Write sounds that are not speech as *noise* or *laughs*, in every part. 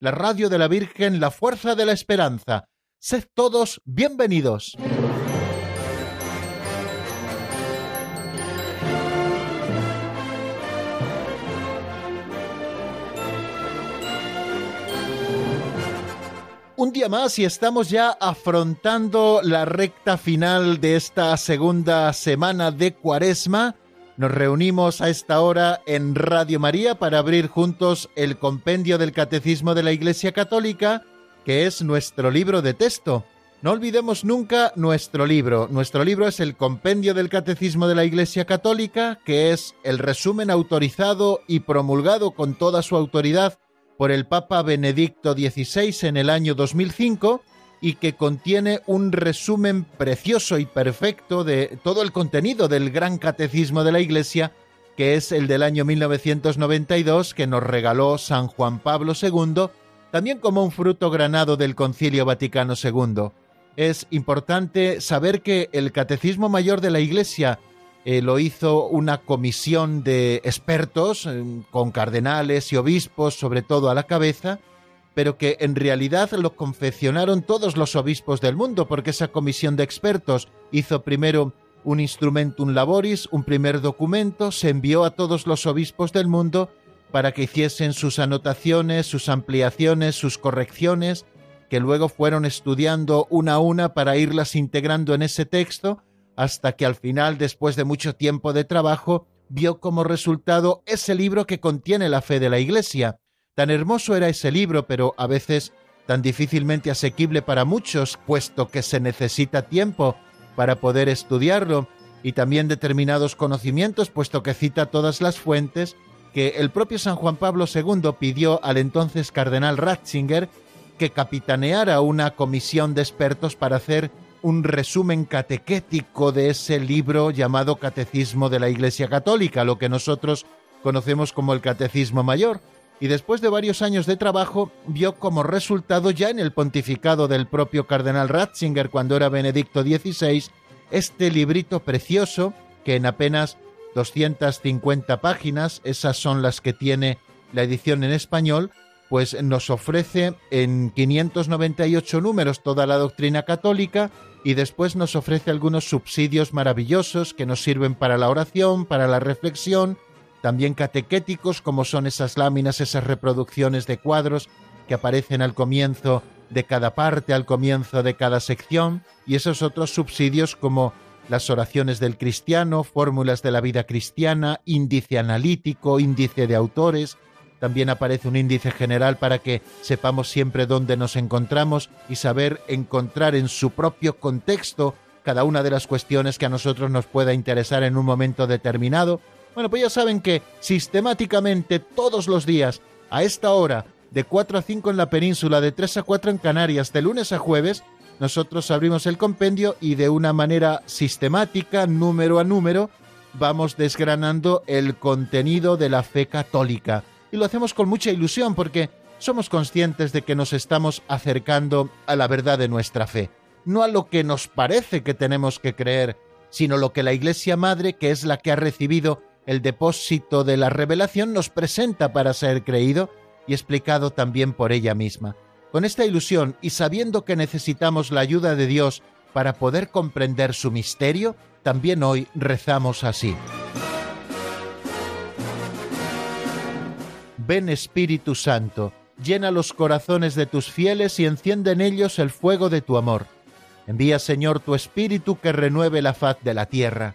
la radio de la Virgen, la fuerza de la esperanza. Sed todos bienvenidos. Un día más y estamos ya afrontando la recta final de esta segunda semana de Cuaresma. Nos reunimos a esta hora en Radio María para abrir juntos el compendio del Catecismo de la Iglesia Católica, que es nuestro libro de texto. No olvidemos nunca nuestro libro. Nuestro libro es el Compendio del Catecismo de la Iglesia Católica, que es el resumen autorizado y promulgado con toda su autoridad por el Papa Benedicto XVI en el año 2005 y que contiene un resumen precioso y perfecto de todo el contenido del gran catecismo de la Iglesia, que es el del año 1992 que nos regaló San Juan Pablo II, también como un fruto granado del Concilio Vaticano II. Es importante saber que el Catecismo Mayor de la Iglesia eh, lo hizo una comisión de expertos, eh, con cardenales y obispos, sobre todo a la cabeza, pero que en realidad lo confeccionaron todos los obispos del mundo, porque esa comisión de expertos hizo primero un instrumentum laboris, un primer documento, se envió a todos los obispos del mundo para que hiciesen sus anotaciones, sus ampliaciones, sus correcciones, que luego fueron estudiando una a una para irlas integrando en ese texto, hasta que al final, después de mucho tiempo de trabajo, vio como resultado ese libro que contiene la fe de la Iglesia. Tan hermoso era ese libro, pero a veces tan difícilmente asequible para muchos, puesto que se necesita tiempo para poder estudiarlo, y también determinados conocimientos, puesto que cita todas las fuentes, que el propio San Juan Pablo II pidió al entonces cardenal Ratzinger que capitaneara una comisión de expertos para hacer un resumen catequético de ese libro llamado Catecismo de la Iglesia Católica, lo que nosotros conocemos como el Catecismo Mayor, y después de varios años de trabajo vio como resultado ya en el pontificado del propio cardenal Ratzinger cuando era Benedicto XVI este librito precioso que en apenas 250 páginas, esas son las que tiene la edición en español, pues nos ofrece en 598 números toda la doctrina católica y después nos ofrece algunos subsidios maravillosos que nos sirven para la oración, para la reflexión, también catequéticos como son esas láminas, esas reproducciones de cuadros que aparecen al comienzo de cada parte, al comienzo de cada sección, y esos otros subsidios como las oraciones del cristiano, fórmulas de la vida cristiana, índice analítico, índice de autores, también aparece un índice general para que sepamos siempre dónde nos encontramos y saber encontrar en su propio contexto cada una de las cuestiones que a nosotros nos pueda interesar en un momento determinado. Bueno, pues ya saben que sistemáticamente todos los días, a esta hora, de 4 a 5 en la península, de 3 a 4 en Canarias, de lunes a jueves, nosotros abrimos el compendio y de una manera sistemática, número a número, vamos desgranando el contenido de la fe católica. Y lo hacemos con mucha ilusión porque somos conscientes de que nos estamos acercando a la verdad de nuestra fe, no a lo que nos parece que tenemos que creer, sino lo que la Iglesia Madre, que es la que ha recibido el depósito de la revelación, nos presenta para ser creído y explicado también por ella misma. Con esta ilusión y sabiendo que necesitamos la ayuda de Dios para poder comprender su misterio, también hoy rezamos así. Ven Espíritu Santo, llena los corazones de tus fieles y enciende en ellos el fuego de tu amor. Envía, Señor, tu Espíritu que renueve la faz de la tierra.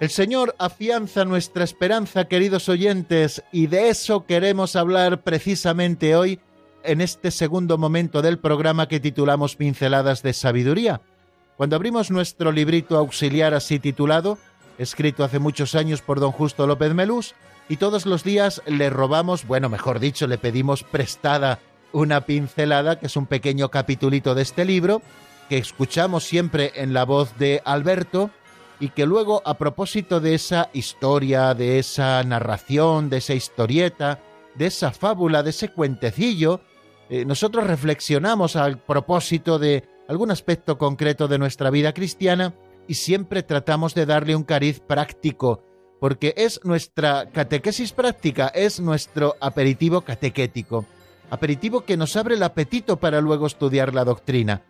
El Señor afianza nuestra esperanza, queridos oyentes, y de eso queremos hablar precisamente hoy en este segundo momento del programa que titulamos Pinceladas de Sabiduría. Cuando abrimos nuestro librito auxiliar así titulado, escrito hace muchos años por don Justo López Melús, y todos los días le robamos, bueno, mejor dicho, le pedimos prestada una pincelada, que es un pequeño capitulito de este libro, que escuchamos siempre en la voz de Alberto, y que luego a propósito de esa historia, de esa narración, de esa historieta, de esa fábula, de ese cuentecillo, eh, nosotros reflexionamos al propósito de algún aspecto concreto de nuestra vida cristiana y siempre tratamos de darle un cariz práctico, porque es nuestra catequesis práctica, es nuestro aperitivo catequético, aperitivo que nos abre el apetito para luego estudiar la doctrina.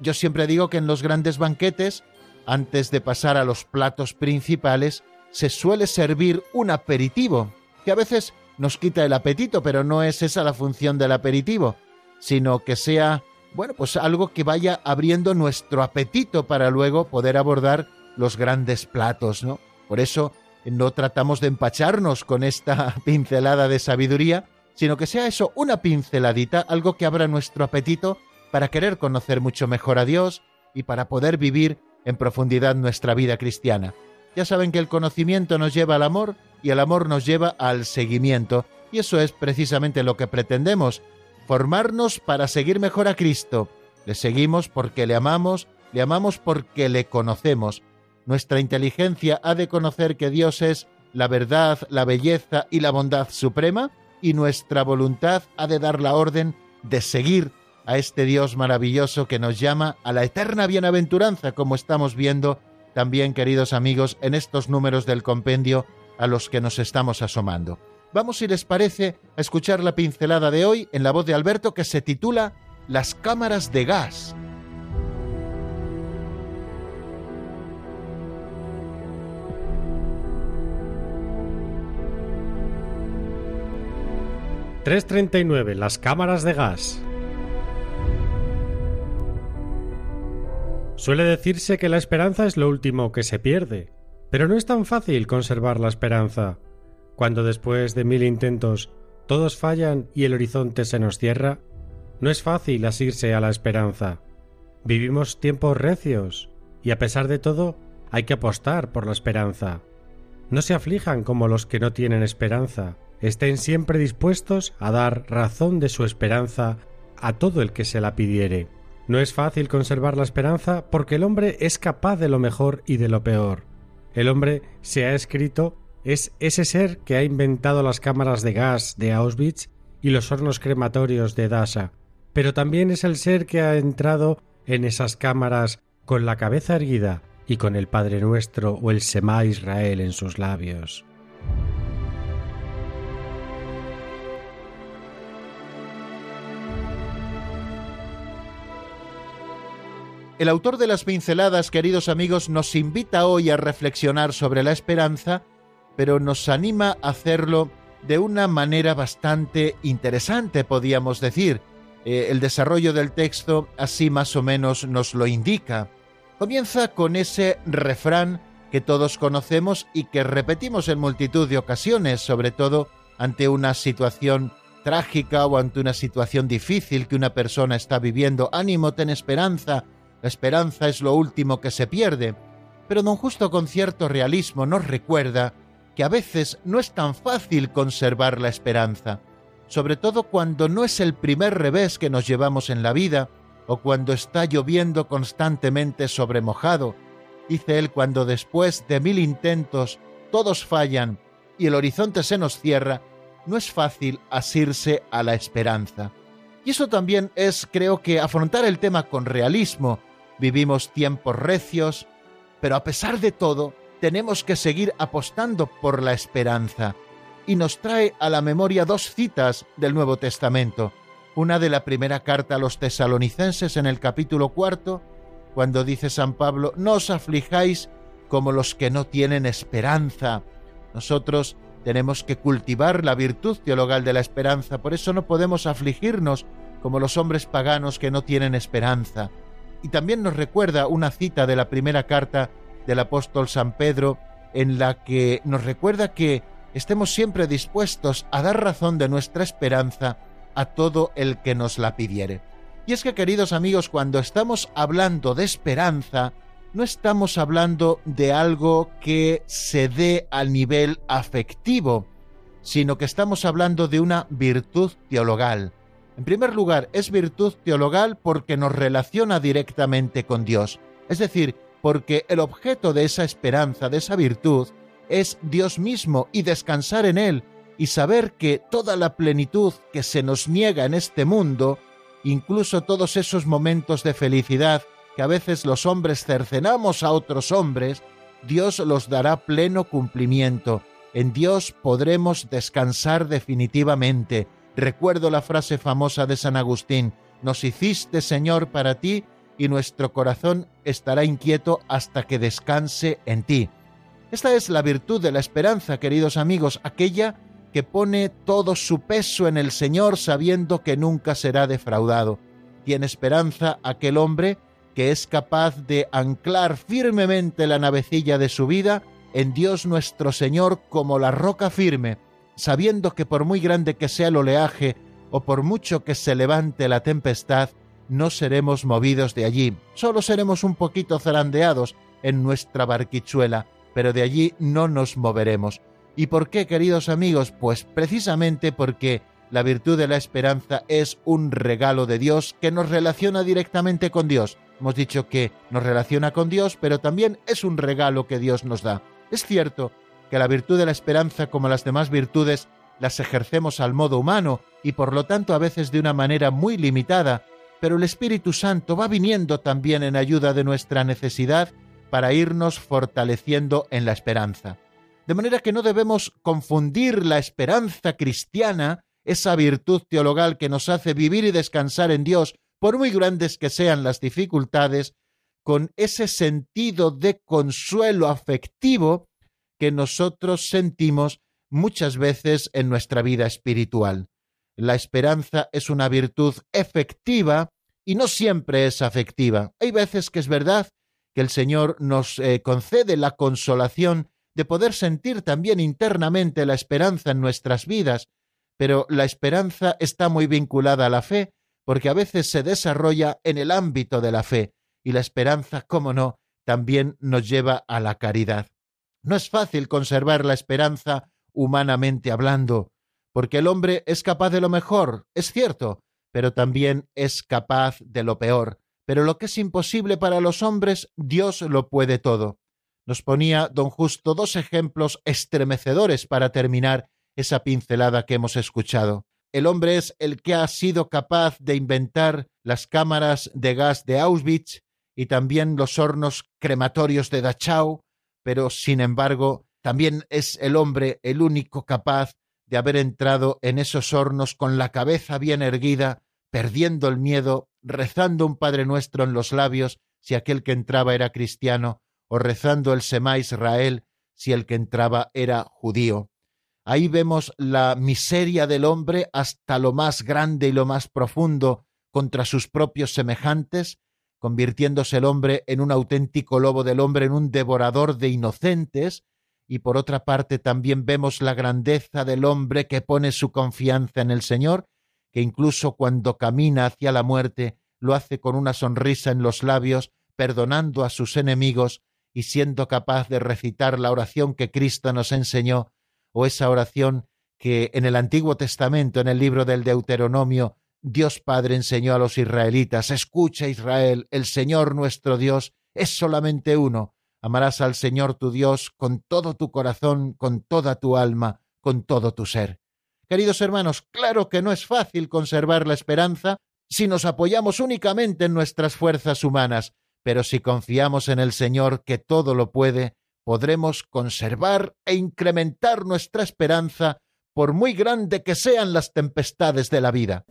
Yo siempre digo que en los grandes banquetes antes de pasar a los platos principales, se suele servir un aperitivo, que a veces nos quita el apetito, pero no es esa la función del aperitivo, sino que sea, bueno, pues algo que vaya abriendo nuestro apetito para luego poder abordar los grandes platos, ¿no? Por eso no tratamos de empacharnos con esta *laughs* pincelada de sabiduría, sino que sea eso, una pinceladita, algo que abra nuestro apetito para querer conocer mucho mejor a Dios y para poder vivir en profundidad nuestra vida cristiana. Ya saben que el conocimiento nos lleva al amor y el amor nos lleva al seguimiento, y eso es precisamente lo que pretendemos, formarnos para seguir mejor a Cristo. Le seguimos porque le amamos, le amamos porque le conocemos. Nuestra inteligencia ha de conocer que Dios es la verdad, la belleza y la bondad suprema, y nuestra voluntad ha de dar la orden de seguir a este Dios maravilloso que nos llama a la eterna bienaventuranza, como estamos viendo también, queridos amigos, en estos números del compendio a los que nos estamos asomando. Vamos, si les parece, a escuchar la pincelada de hoy en la voz de Alberto que se titula Las cámaras de gas. ...339. Las cámaras de gas. Suele decirse que la esperanza es lo último que se pierde, pero no es tan fácil conservar la esperanza. Cuando después de mil intentos todos fallan y el horizonte se nos cierra, no es fácil asirse a la esperanza. Vivimos tiempos recios y a pesar de todo hay que apostar por la esperanza. No se aflijan como los que no tienen esperanza, estén siempre dispuestos a dar razón de su esperanza a todo el que se la pidiere. No es fácil conservar la esperanza porque el hombre es capaz de lo mejor y de lo peor. El hombre, se ha escrito, es ese ser que ha inventado las cámaras de gas de Auschwitz y los hornos crematorios de Dasa, pero también es el ser que ha entrado en esas cámaras con la cabeza erguida y con el Padre Nuestro o el Semá Israel en sus labios. El autor de las pinceladas, queridos amigos, nos invita hoy a reflexionar sobre la esperanza, pero nos anima a hacerlo de una manera bastante interesante, podríamos decir. Eh, el desarrollo del texto así más o menos nos lo indica. Comienza con ese refrán que todos conocemos y que repetimos en multitud de ocasiones, sobre todo ante una situación trágica o ante una situación difícil que una persona está viviendo. Ánimo, ten esperanza, la esperanza es lo último que se pierde, pero don Justo con cierto realismo nos recuerda que a veces no es tan fácil conservar la esperanza, sobre todo cuando no es el primer revés que nos llevamos en la vida o cuando está lloviendo constantemente sobre mojado. Dice él cuando después de mil intentos todos fallan y el horizonte se nos cierra, no es fácil asirse a la esperanza. Y eso también es, creo que, afrontar el tema con realismo, Vivimos tiempos recios, pero a pesar de todo, tenemos que seguir apostando por la esperanza. Y nos trae a la memoria dos citas del Nuevo Testamento. Una de la primera carta a los tesalonicenses en el capítulo cuarto, cuando dice San Pablo, no os aflijáis como los que no tienen esperanza. Nosotros tenemos que cultivar la virtud teologal de la esperanza, por eso no podemos afligirnos como los hombres paganos que no tienen esperanza y también nos recuerda una cita de la primera carta del apóstol San Pedro en la que nos recuerda que estemos siempre dispuestos a dar razón de nuestra esperanza a todo el que nos la pidiere. Y es que, queridos amigos, cuando estamos hablando de esperanza, no estamos hablando de algo que se dé al nivel afectivo, sino que estamos hablando de una virtud teologal. En primer lugar, es virtud teologal porque nos relaciona directamente con Dios, es decir, porque el objeto de esa esperanza, de esa virtud, es Dios mismo y descansar en Él y saber que toda la plenitud que se nos niega en este mundo, incluso todos esos momentos de felicidad que a veces los hombres cercenamos a otros hombres, Dios los dará pleno cumplimiento. En Dios podremos descansar definitivamente. Recuerdo la frase famosa de San Agustín, nos hiciste Señor para ti y nuestro corazón estará inquieto hasta que descanse en ti. Esta es la virtud de la esperanza, queridos amigos, aquella que pone todo su peso en el Señor sabiendo que nunca será defraudado. Tiene esperanza aquel hombre que es capaz de anclar firmemente la navecilla de su vida en Dios nuestro Señor como la roca firme, sabiendo que por muy grande que sea el oleaje o por mucho que se levante la tempestad, no seremos movidos de allí, solo seremos un poquito zarandeados en nuestra barquichuela, pero de allí no nos moveremos. ¿Y por qué, queridos amigos? Pues precisamente porque la virtud de la esperanza es un regalo de Dios que nos relaciona directamente con Dios. Hemos dicho que nos relaciona con Dios, pero también es un regalo que Dios nos da. Es cierto que la virtud de la esperanza, como las demás virtudes, las ejercemos al modo humano y por lo tanto a veces de una manera muy limitada, pero el Espíritu Santo va viniendo también en ayuda de nuestra necesidad para irnos fortaleciendo en la esperanza. De manera que no debemos confundir la esperanza cristiana, esa virtud teologal que nos hace vivir y descansar en Dios, por muy grandes que sean las dificultades, con ese sentido de consuelo afectivo que nosotros sentimos muchas veces en nuestra vida espiritual. La esperanza es una virtud efectiva y no siempre es afectiva. Hay veces que es verdad que el Señor nos eh, concede la consolación de poder sentir también internamente la esperanza en nuestras vidas, pero la esperanza está muy vinculada a la fe, porque a veces se desarrolla en el ámbito de la fe, y la esperanza, como no, también nos lleva a la caridad. No es fácil conservar la esperanza humanamente hablando, porque el hombre es capaz de lo mejor, es cierto, pero también es capaz de lo peor. Pero lo que es imposible para los hombres, Dios lo puede todo. Nos ponía don Justo dos ejemplos estremecedores para terminar esa pincelada que hemos escuchado. El hombre es el que ha sido capaz de inventar las cámaras de gas de Auschwitz y también los hornos crematorios de Dachau, pero sin embargo también es el hombre el único capaz de haber entrado en esos hornos con la cabeza bien erguida, perdiendo el miedo, rezando un Padre Nuestro en los labios si aquel que entraba era cristiano, o rezando el Semá Israel si el que entraba era judío. Ahí vemos la miseria del hombre hasta lo más grande y lo más profundo contra sus propios semejantes, convirtiéndose el hombre en un auténtico lobo del hombre, en un devorador de inocentes, y por otra parte también vemos la grandeza del hombre que pone su confianza en el Señor, que incluso cuando camina hacia la muerte lo hace con una sonrisa en los labios, perdonando a sus enemigos y siendo capaz de recitar la oración que Cristo nos enseñó, o esa oración que en el Antiguo Testamento, en el libro del Deuteronomio, Dios Padre enseñó a los israelitas, escucha Israel, el Señor nuestro Dios es solamente uno, Amarás al Señor tu Dios con todo tu corazón, con toda tu alma, con todo tu ser. Queridos hermanos, claro que no es fácil conservar la esperanza si nos apoyamos únicamente en nuestras fuerzas humanas, pero si confiamos en el Señor que todo lo puede, podremos conservar e incrementar nuestra esperanza por muy grande que sean las tempestades de la vida.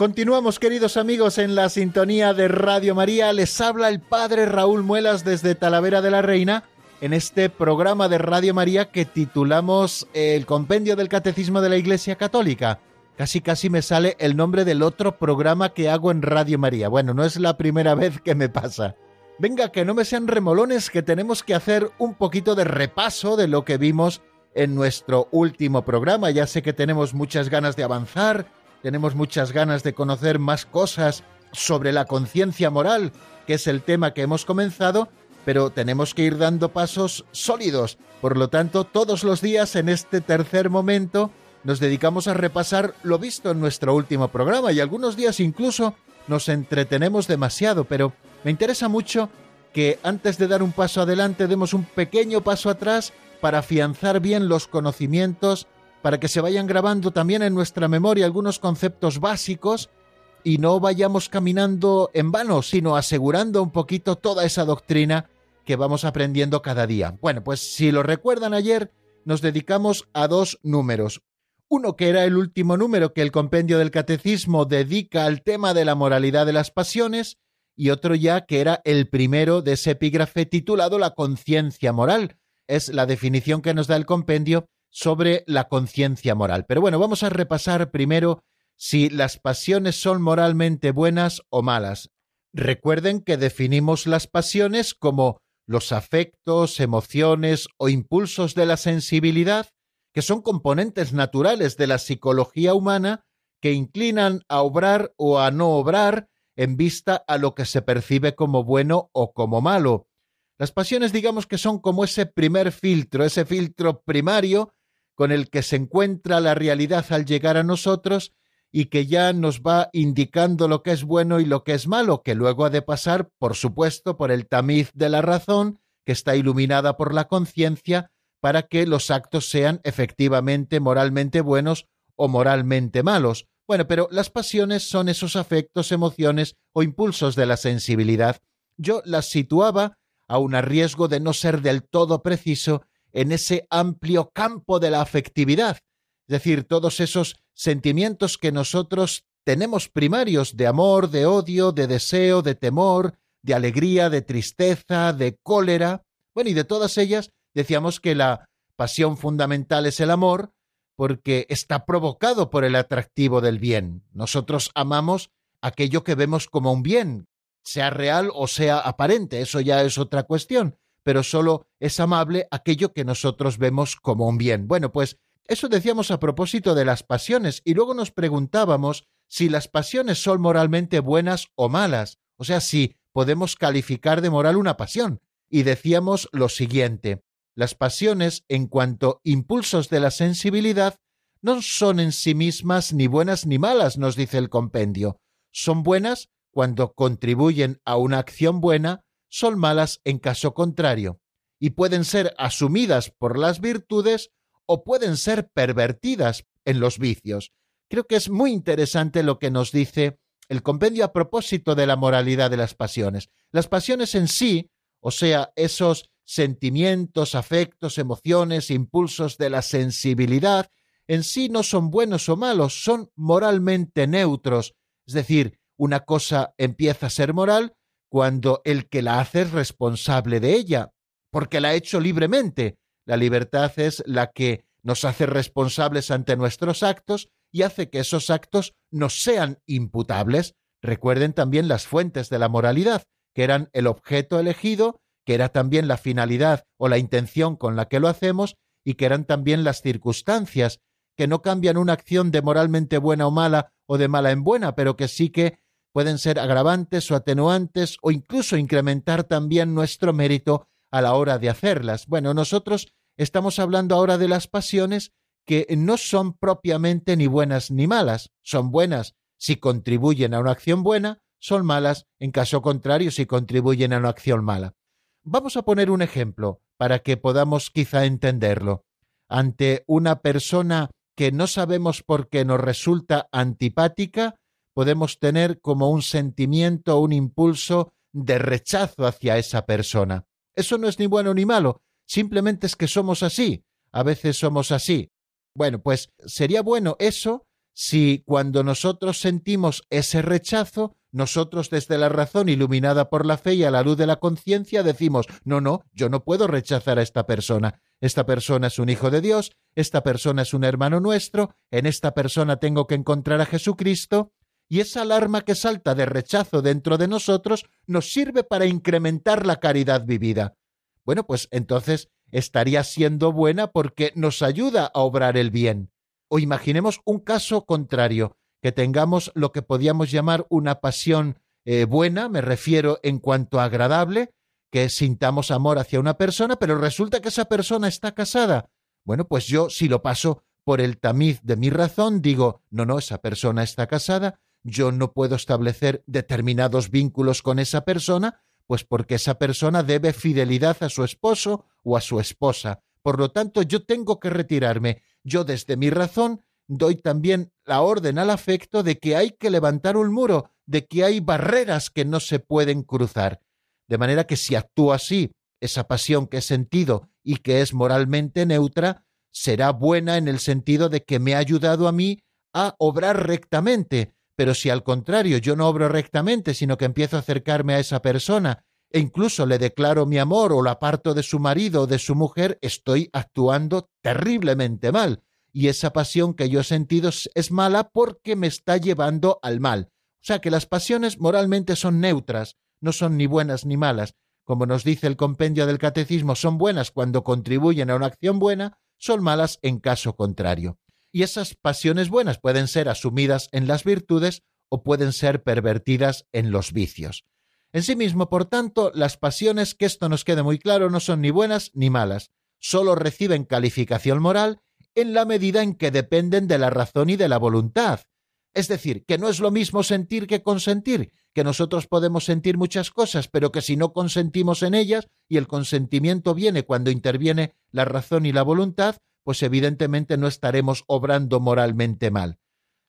Continuamos, queridos amigos, en la sintonía de Radio María. Les habla el Padre Raúl Muelas desde Talavera de la Reina en este programa de Radio María que titulamos El Compendio del Catecismo de la Iglesia Católica. Casi casi me sale el nombre del otro programa que hago en Radio María. Bueno, no es la primera vez que me pasa. Venga, que no me sean remolones, que tenemos que hacer un poquito de repaso de lo que vimos en nuestro último programa. Ya sé que tenemos muchas ganas de avanzar, tenemos muchas ganas de conocer más cosas sobre la conciencia moral, que es el tema que hemos comenzado, pero tenemos que ir dando pasos sólidos. Por lo tanto, todos los días en este tercer momento nos dedicamos a repasar lo visto en nuestro último programa y algunos días incluso nos entretenemos demasiado, pero me interesa mucho que antes de dar un paso adelante demos un pequeño paso atrás para afianzar bien los conocimientos para que se vayan grabando también en nuestra memoria algunos conceptos básicos y no vayamos caminando en vano, sino asegurando un poquito toda esa doctrina que vamos aprendiendo cada día. Bueno, pues si lo recuerdan ayer, nos dedicamos a dos números. Uno que era el último número que el compendio del catecismo dedica al tema de la moralidad de las pasiones, y otro ya que era el primero de ese epígrafe titulado La conciencia moral. Es la definición que nos da el compendio sobre la conciencia moral. Pero bueno, vamos a repasar primero si las pasiones son moralmente buenas o malas. Recuerden que definimos las pasiones como los afectos, emociones o impulsos de la sensibilidad, que son componentes naturales de la psicología humana que inclinan a obrar o a no obrar en vista a lo que se percibe como bueno o como malo. Las pasiones digamos que son como ese primer filtro, ese filtro primario con el que se encuentra la realidad al llegar a nosotros y que ya nos va indicando lo que es bueno y lo que es malo, que luego ha de pasar, por supuesto, por el tamiz de la razón, que está iluminada por la conciencia, para que los actos sean efectivamente moralmente buenos o moralmente malos. Bueno, pero las pasiones son esos afectos, emociones o impulsos de la sensibilidad. Yo las situaba, aun a riesgo de no ser del todo preciso, en ese amplio campo de la afectividad, es decir, todos esos sentimientos que nosotros tenemos primarios de amor, de odio, de deseo, de temor, de alegría, de tristeza, de cólera. Bueno, y de todas ellas decíamos que la pasión fundamental es el amor, porque está provocado por el atractivo del bien. Nosotros amamos aquello que vemos como un bien, sea real o sea aparente, eso ya es otra cuestión, pero solo es amable aquello que nosotros vemos como un bien. Bueno, pues eso decíamos a propósito de las pasiones y luego nos preguntábamos si las pasiones son moralmente buenas o malas, o sea, si podemos calificar de moral una pasión. Y decíamos lo siguiente, las pasiones, en cuanto impulsos de la sensibilidad, no son en sí mismas ni buenas ni malas, nos dice el compendio. Son buenas cuando contribuyen a una acción buena son malas en caso contrario, y pueden ser asumidas por las virtudes o pueden ser pervertidas en los vicios. Creo que es muy interesante lo que nos dice el compendio a propósito de la moralidad de las pasiones. Las pasiones en sí, o sea, esos sentimientos, afectos, emociones, impulsos de la sensibilidad, en sí no son buenos o malos, son moralmente neutros. Es decir, una cosa empieza a ser moral cuando el que la hace es responsable de ella, porque la ha hecho libremente. La libertad es la que nos hace responsables ante nuestros actos y hace que esos actos nos sean imputables. Recuerden también las fuentes de la moralidad, que eran el objeto elegido, que era también la finalidad o la intención con la que lo hacemos, y que eran también las circunstancias, que no cambian una acción de moralmente buena o mala o de mala en buena, pero que sí que pueden ser agravantes o atenuantes o incluso incrementar también nuestro mérito a la hora de hacerlas. Bueno, nosotros estamos hablando ahora de las pasiones que no son propiamente ni buenas ni malas, son buenas si contribuyen a una acción buena, son malas en caso contrario si contribuyen a una acción mala. Vamos a poner un ejemplo para que podamos quizá entenderlo. Ante una persona que no sabemos por qué nos resulta antipática, podemos tener como un sentimiento o un impulso de rechazo hacia esa persona. Eso no es ni bueno ni malo, simplemente es que somos así, a veces somos así. Bueno, pues sería bueno eso si cuando nosotros sentimos ese rechazo, nosotros desde la razón iluminada por la fe y a la luz de la conciencia decimos, no, no, yo no puedo rechazar a esta persona. Esta persona es un hijo de Dios, esta persona es un hermano nuestro, en esta persona tengo que encontrar a Jesucristo, y esa alarma que salta de rechazo dentro de nosotros nos sirve para incrementar la caridad vivida. Bueno, pues entonces estaría siendo buena porque nos ayuda a obrar el bien. O imaginemos un caso contrario, que tengamos lo que podíamos llamar una pasión eh, buena, me refiero en cuanto agradable, que sintamos amor hacia una persona, pero resulta que esa persona está casada. Bueno, pues yo si lo paso por el tamiz de mi razón, digo, no, no, esa persona está casada, yo no puedo establecer determinados vínculos con esa persona, pues porque esa persona debe fidelidad a su esposo o a su esposa. Por lo tanto, yo tengo que retirarme. Yo desde mi razón doy también la orden al afecto de que hay que levantar un muro, de que hay barreras que no se pueden cruzar. De manera que si actúo así, esa pasión que he sentido y que es moralmente neutra, será buena en el sentido de que me ha ayudado a mí a obrar rectamente, pero si al contrario yo no obro rectamente, sino que empiezo a acercarme a esa persona e incluso le declaro mi amor o la aparto de su marido o de su mujer, estoy actuando terriblemente mal. Y esa pasión que yo he sentido es mala porque me está llevando al mal. O sea que las pasiones moralmente son neutras, no son ni buenas ni malas. Como nos dice el compendio del catecismo, son buenas cuando contribuyen a una acción buena, son malas en caso contrario y esas pasiones buenas pueden ser asumidas en las virtudes o pueden ser pervertidas en los vicios. En sí mismo, por tanto, las pasiones, que esto nos quede muy claro, no son ni buenas ni malas, solo reciben calificación moral en la medida en que dependen de la razón y de la voluntad. Es decir, que no es lo mismo sentir que consentir, que nosotros podemos sentir muchas cosas, pero que si no consentimos en ellas, y el consentimiento viene cuando interviene la razón y la voluntad, pues evidentemente no estaremos obrando moralmente mal.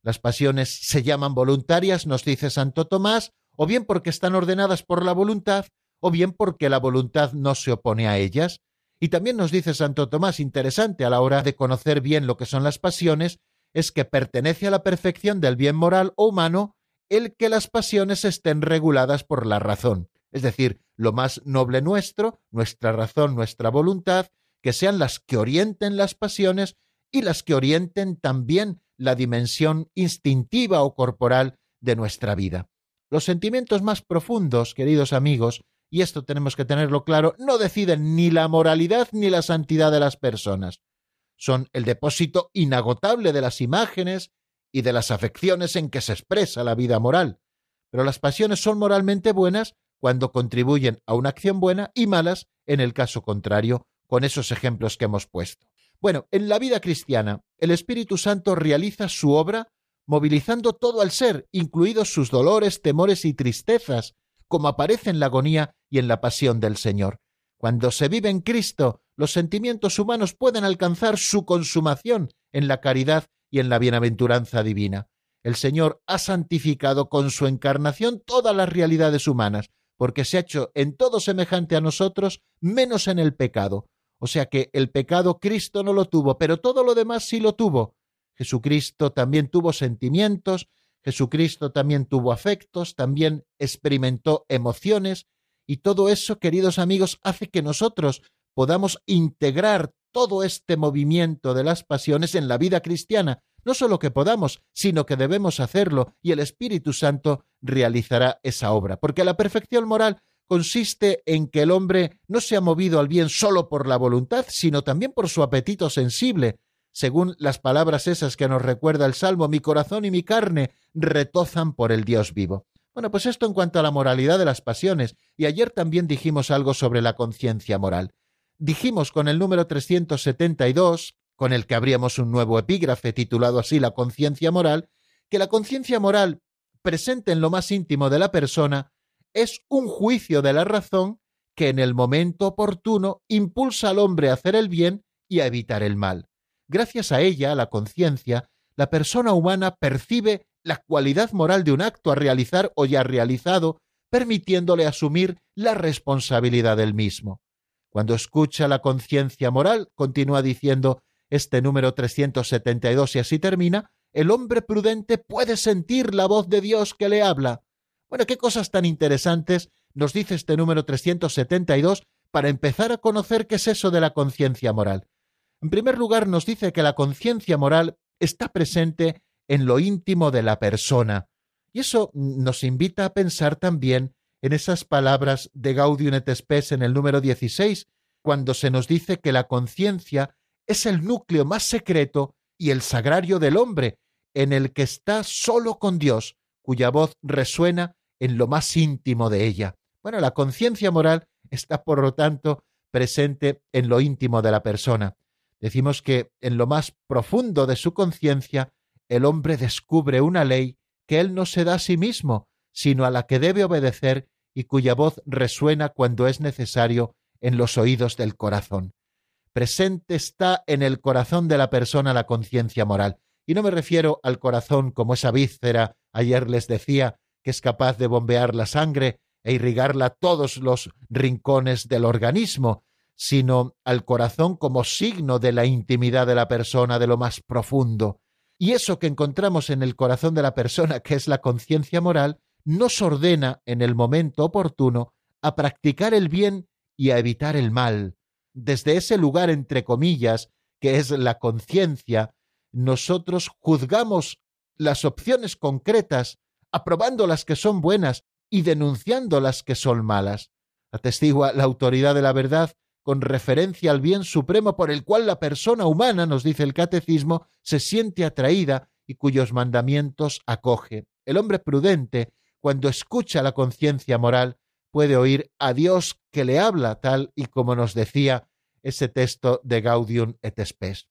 Las pasiones se llaman voluntarias, nos dice Santo Tomás, o bien porque están ordenadas por la voluntad, o bien porque la voluntad no se opone a ellas. Y también nos dice Santo Tomás, interesante a la hora de conocer bien lo que son las pasiones, es que pertenece a la perfección del bien moral o humano el que las pasiones estén reguladas por la razón, es decir, lo más noble nuestro, nuestra razón, nuestra voluntad, que sean las que orienten las pasiones y las que orienten también la dimensión instintiva o corporal de nuestra vida. Los sentimientos más profundos, queridos amigos, y esto tenemos que tenerlo claro, no deciden ni la moralidad ni la santidad de las personas. Son el depósito inagotable de las imágenes y de las afecciones en que se expresa la vida moral. Pero las pasiones son moralmente buenas cuando contribuyen a una acción buena y malas en el caso contrario, con esos ejemplos que hemos puesto. Bueno, en la vida cristiana, el Espíritu Santo realiza su obra movilizando todo el ser, incluidos sus dolores, temores y tristezas, como aparece en la agonía y en la pasión del Señor. Cuando se vive en Cristo, los sentimientos humanos pueden alcanzar su consumación en la caridad y en la bienaventuranza divina. El Señor ha santificado con su encarnación todas las realidades humanas, porque se ha hecho en todo semejante a nosotros, menos en el pecado, o sea que el pecado Cristo no lo tuvo, pero todo lo demás sí lo tuvo. Jesucristo también tuvo sentimientos, Jesucristo también tuvo afectos, también experimentó emociones, y todo eso, queridos amigos, hace que nosotros podamos integrar todo este movimiento de las pasiones en la vida cristiana. No solo que podamos, sino que debemos hacerlo, y el Espíritu Santo realizará esa obra, porque la perfección moral consiste en que el hombre no se ha movido al bien solo por la voluntad, sino también por su apetito sensible, según las palabras esas que nos recuerda el Salmo, mi corazón y mi carne retozan por el Dios vivo. Bueno, pues esto en cuanto a la moralidad de las pasiones, y ayer también dijimos algo sobre la conciencia moral. Dijimos con el número 372, con el que abríamos un nuevo epígrafe titulado así La conciencia moral, que la conciencia moral, presente en lo más íntimo de la persona, es un juicio de la razón que en el momento oportuno impulsa al hombre a hacer el bien y a evitar el mal. Gracias a ella, la conciencia, la persona humana percibe la cualidad moral de un acto a realizar o ya realizado, permitiéndole asumir la responsabilidad del mismo. Cuando escucha la conciencia moral, continúa diciendo este número 372 y así termina, el hombre prudente puede sentir la voz de Dios que le habla. Bueno, qué cosas tan interesantes nos dice este número 372 para empezar a conocer qué es eso de la conciencia moral. En primer lugar, nos dice que la conciencia moral está presente en lo íntimo de la persona. Y eso nos invita a pensar también en esas palabras de Gaudium et Spes en el número 16, cuando se nos dice que la conciencia es el núcleo más secreto y el sagrario del hombre, en el que está solo con Dios, cuya voz resuena en lo más íntimo de ella. Bueno, la conciencia moral está, por lo tanto, presente en lo íntimo de la persona. Decimos que en lo más profundo de su conciencia el hombre descubre una ley que él no se da a sí mismo, sino a la que debe obedecer y cuya voz resuena cuando es necesario en los oídos del corazón. Presente está en el corazón de la persona la conciencia moral. Y no me refiero al corazón como esa víscera, ayer les decía, que es capaz de bombear la sangre e irrigarla a todos los rincones del organismo, sino al corazón como signo de la intimidad de la persona, de lo más profundo. Y eso que encontramos en el corazón de la persona, que es la conciencia moral, nos ordena en el momento oportuno a practicar el bien y a evitar el mal. Desde ese lugar, entre comillas, que es la conciencia, nosotros juzgamos las opciones concretas, aprobando las que son buenas y denunciando las que son malas. Atestigua la autoridad de la verdad con referencia al bien supremo por el cual la persona humana, nos dice el catecismo, se siente atraída y cuyos mandamientos acoge. El hombre prudente, cuando escucha la conciencia moral, puede oír a Dios que le habla, tal y como nos decía ese texto de Gaudium et Spes.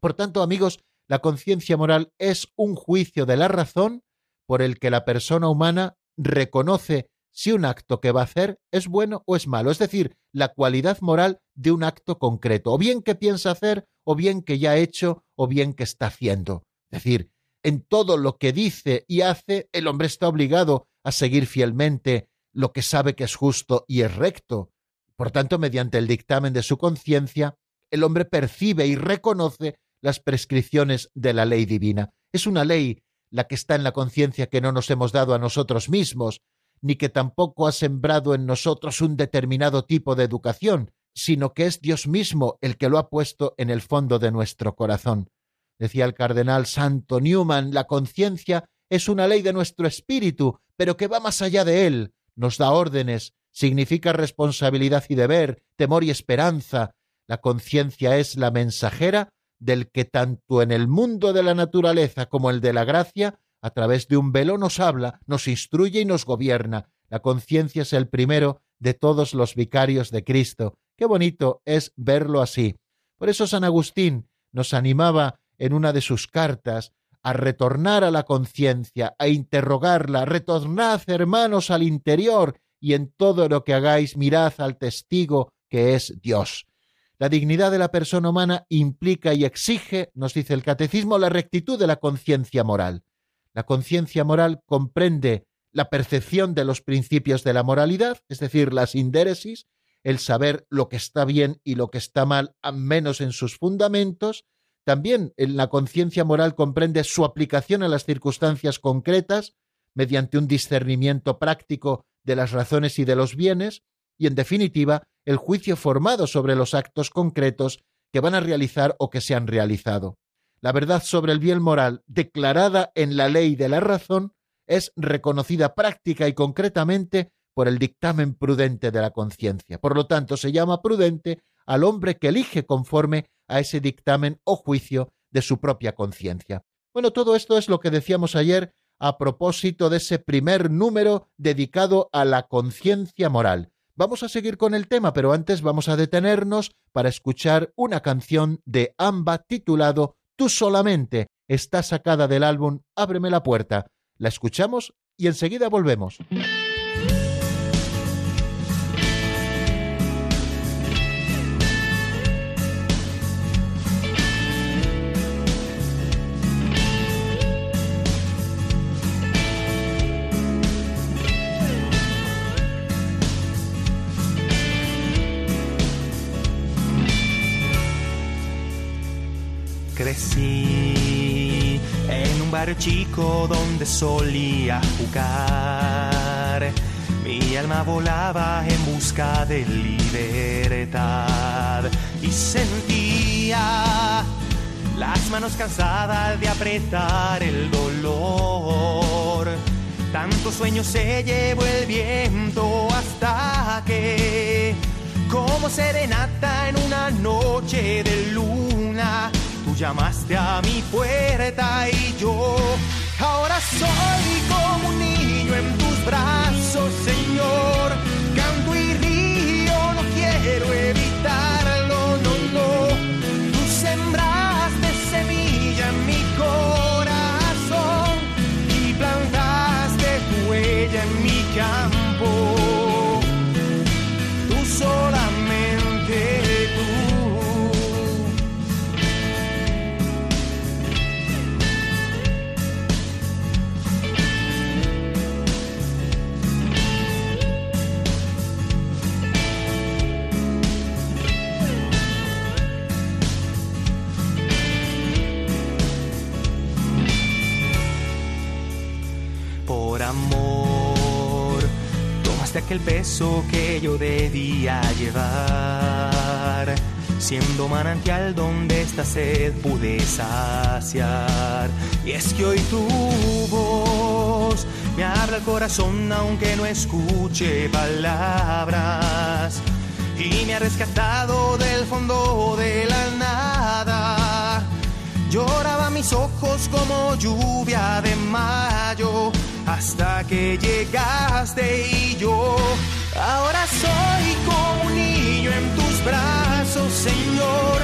Por tanto, amigos, la conciencia moral es un juicio de la razón por el que la persona humana reconoce si un acto que va a hacer es bueno o es malo, es decir, la cualidad moral de un acto concreto, o bien que piensa hacer, o bien que ya ha hecho, o bien que está haciendo. Es decir, en todo lo que dice y hace, el hombre está obligado a seguir fielmente lo que sabe que es justo y es recto. Por tanto, mediante el dictamen de su conciencia, el hombre percibe y reconoce las prescripciones de la ley divina. Es una ley la que está en la conciencia que no nos hemos dado a nosotros mismos, ni que tampoco ha sembrado en nosotros un determinado tipo de educación, sino que es Dios mismo el que lo ha puesto en el fondo de nuestro corazón. Decía el cardenal Santo Newman, la conciencia es una ley de nuestro espíritu, pero que va más allá de él, nos da órdenes, significa responsabilidad y deber, temor y esperanza. La conciencia es la mensajera del que tanto en el mundo de la naturaleza como el de la gracia a través de un velo nos habla, nos instruye y nos gobierna. La conciencia es el primero de todos los vicarios de Cristo. Qué bonito es verlo así. Por eso San Agustín nos animaba en una de sus cartas a retornar a la conciencia, a interrogarla, retornad, hermanos, al interior, y en todo lo que hagáis mirad al testigo que es Dios. La dignidad de la persona humana implica y exige, nos dice el catecismo, la rectitud de la conciencia moral. La conciencia moral comprende la percepción de los principios de la moralidad, es decir, las indéresis, el saber lo que está bien y lo que está mal, al menos en sus fundamentos. También en la conciencia moral comprende su aplicación a las circunstancias concretas, mediante un discernimiento práctico de las razones y de los bienes, y en definitiva, el juicio formado sobre los actos concretos que van a realizar o que se han realizado. La verdad sobre el bien moral, declarada en la ley de la razón, es reconocida práctica y concretamente por el dictamen prudente de la conciencia. Por lo tanto, se llama prudente al hombre que elige conforme a ese dictamen o juicio de su propia conciencia. Bueno, todo esto es lo que decíamos ayer a propósito de ese primer número dedicado a la conciencia moral. Vamos a seguir con el tema, pero antes vamos a detenernos para escuchar una canción de Amba titulado Tú solamente está sacada del álbum Ábreme la puerta. La escuchamos y enseguida volvemos. Chico donde solía jugar. Mi alma volaba en busca de libertad y sentía las manos cansadas de apretar el dolor. Tanto sueño se llevó el viento hasta que, como serenata en una noche de luna, llamaste a mi puerta y yo ahora soy como un niño en tus brazos, Señor. Canto y río, no quiero evitarlo, peso que yo debía llevar, siendo manantial donde esta sed pude saciar. Y es que hoy tu voz me habla el corazón aunque no escuche palabras. Y me ha rescatado del fondo de la nada. Lloraba mis ojos como lluvia de mayo hasta que llegaste y yo ahora soy como un niño en tus brazos, Señor.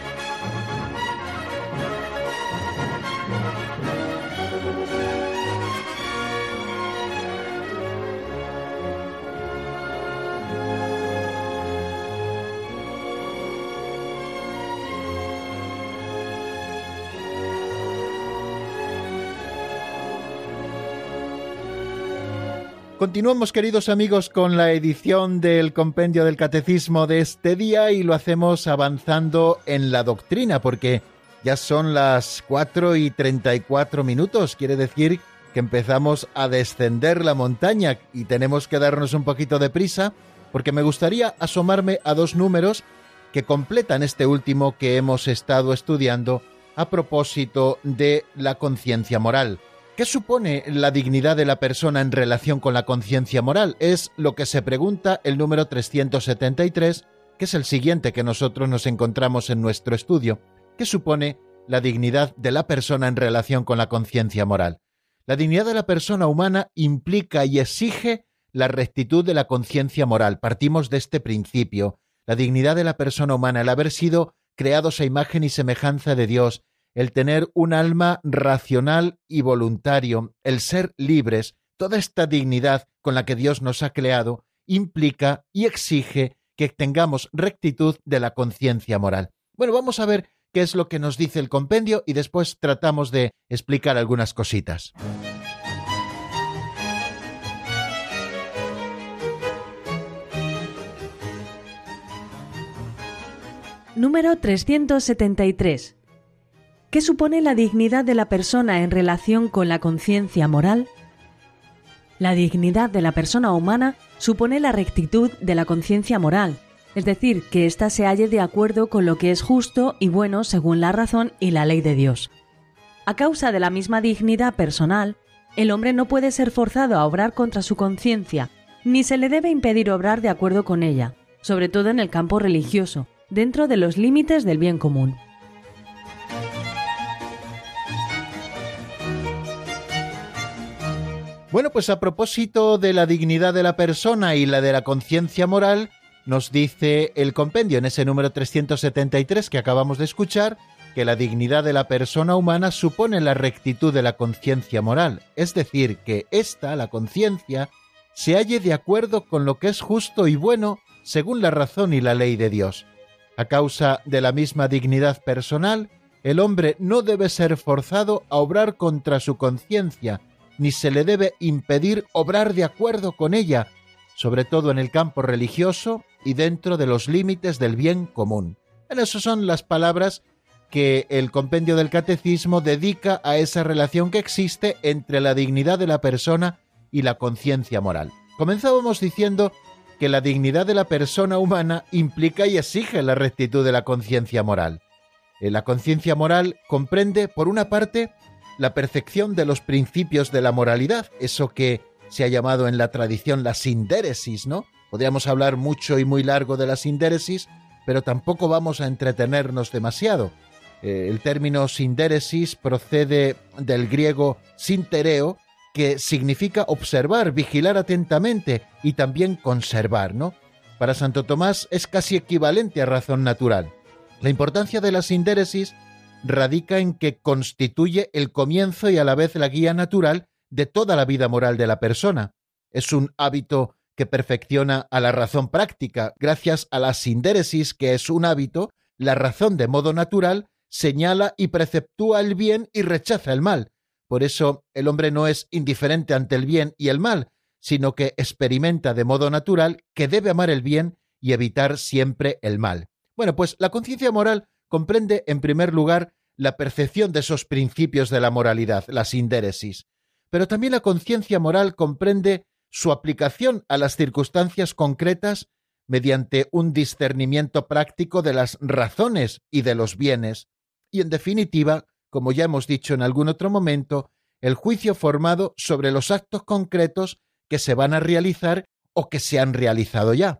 Continuamos, queridos amigos, con la edición del Compendio del Catecismo de este día y lo hacemos avanzando en la doctrina, porque ya son las 4 y 34 minutos. Quiere decir que empezamos a descender la montaña y tenemos que darnos un poquito de prisa, porque me gustaría asomarme a dos números que completan este último que hemos estado estudiando a propósito de la conciencia moral. ¿Qué supone la dignidad de la persona en relación con la conciencia moral? Es lo que se pregunta el número 373, que es el siguiente que nosotros nos encontramos en nuestro estudio. ¿Qué supone la dignidad de la persona en relación con la conciencia moral? La dignidad de la persona humana implica y exige la rectitud de la conciencia moral. Partimos de este principio. La dignidad de la persona humana, el haber sido creados a imagen y semejanza de Dios, el tener un alma racional y voluntario, el ser libres, toda esta dignidad con la que Dios nos ha creado, implica y exige que tengamos rectitud de la conciencia moral. Bueno, vamos a ver qué es lo que nos dice el compendio y después tratamos de explicar algunas cositas. Número 373. ¿Qué supone la dignidad de la persona en relación con la conciencia moral? La dignidad de la persona humana supone la rectitud de la conciencia moral, es decir, que ésta se halle de acuerdo con lo que es justo y bueno según la razón y la ley de Dios. A causa de la misma dignidad personal, el hombre no puede ser forzado a obrar contra su conciencia, ni se le debe impedir obrar de acuerdo con ella, sobre todo en el campo religioso, dentro de los límites del bien común. Bueno, pues a propósito de la dignidad de la persona y la de la conciencia moral, nos dice el compendio en ese número 373 que acabamos de escuchar, que la dignidad de la persona humana supone la rectitud de la conciencia moral, es decir, que ésta, la conciencia, se halle de acuerdo con lo que es justo y bueno según la razón y la ley de Dios. A causa de la misma dignidad personal, el hombre no debe ser forzado a obrar contra su conciencia, ni se le debe impedir obrar de acuerdo con ella, sobre todo en el campo religioso y dentro de los límites del bien común. En eso son las palabras que el compendio del catecismo dedica a esa relación que existe entre la dignidad de la persona y la conciencia moral. Comenzábamos diciendo que la dignidad de la persona humana implica y exige la rectitud de la conciencia moral. Eh, la conciencia moral comprende, por una parte, la perfección de los principios de la moralidad, eso que se ha llamado en la tradición la sindéresis, ¿no? Podríamos hablar mucho y muy largo de la sindéresis, pero tampoco vamos a entretenernos demasiado. Eh, el término sindéresis procede del griego sintereo, que significa observar, vigilar atentamente y también conservar, ¿no? Para Santo Tomás es casi equivalente a razón natural. La importancia de la sindéresis radica en que constituye el comienzo y a la vez la guía natural de toda la vida moral de la persona. Es un hábito que perfecciona a la razón práctica. Gracias a la sindéresis, que es un hábito, la razón de modo natural señala y preceptúa el bien y rechaza el mal. Por eso el hombre no es indiferente ante el bien y el mal, sino que experimenta de modo natural que debe amar el bien y evitar siempre el mal. Bueno, pues la conciencia moral comprende, en primer lugar, la percepción de esos principios de la moralidad, la sindéresis, pero también la conciencia moral comprende su aplicación a las circunstancias concretas mediante un discernimiento práctico de las razones y de los bienes, y en definitiva, como ya hemos dicho en algún otro momento, el juicio formado sobre los actos concretos que se van a realizar o que se han realizado ya.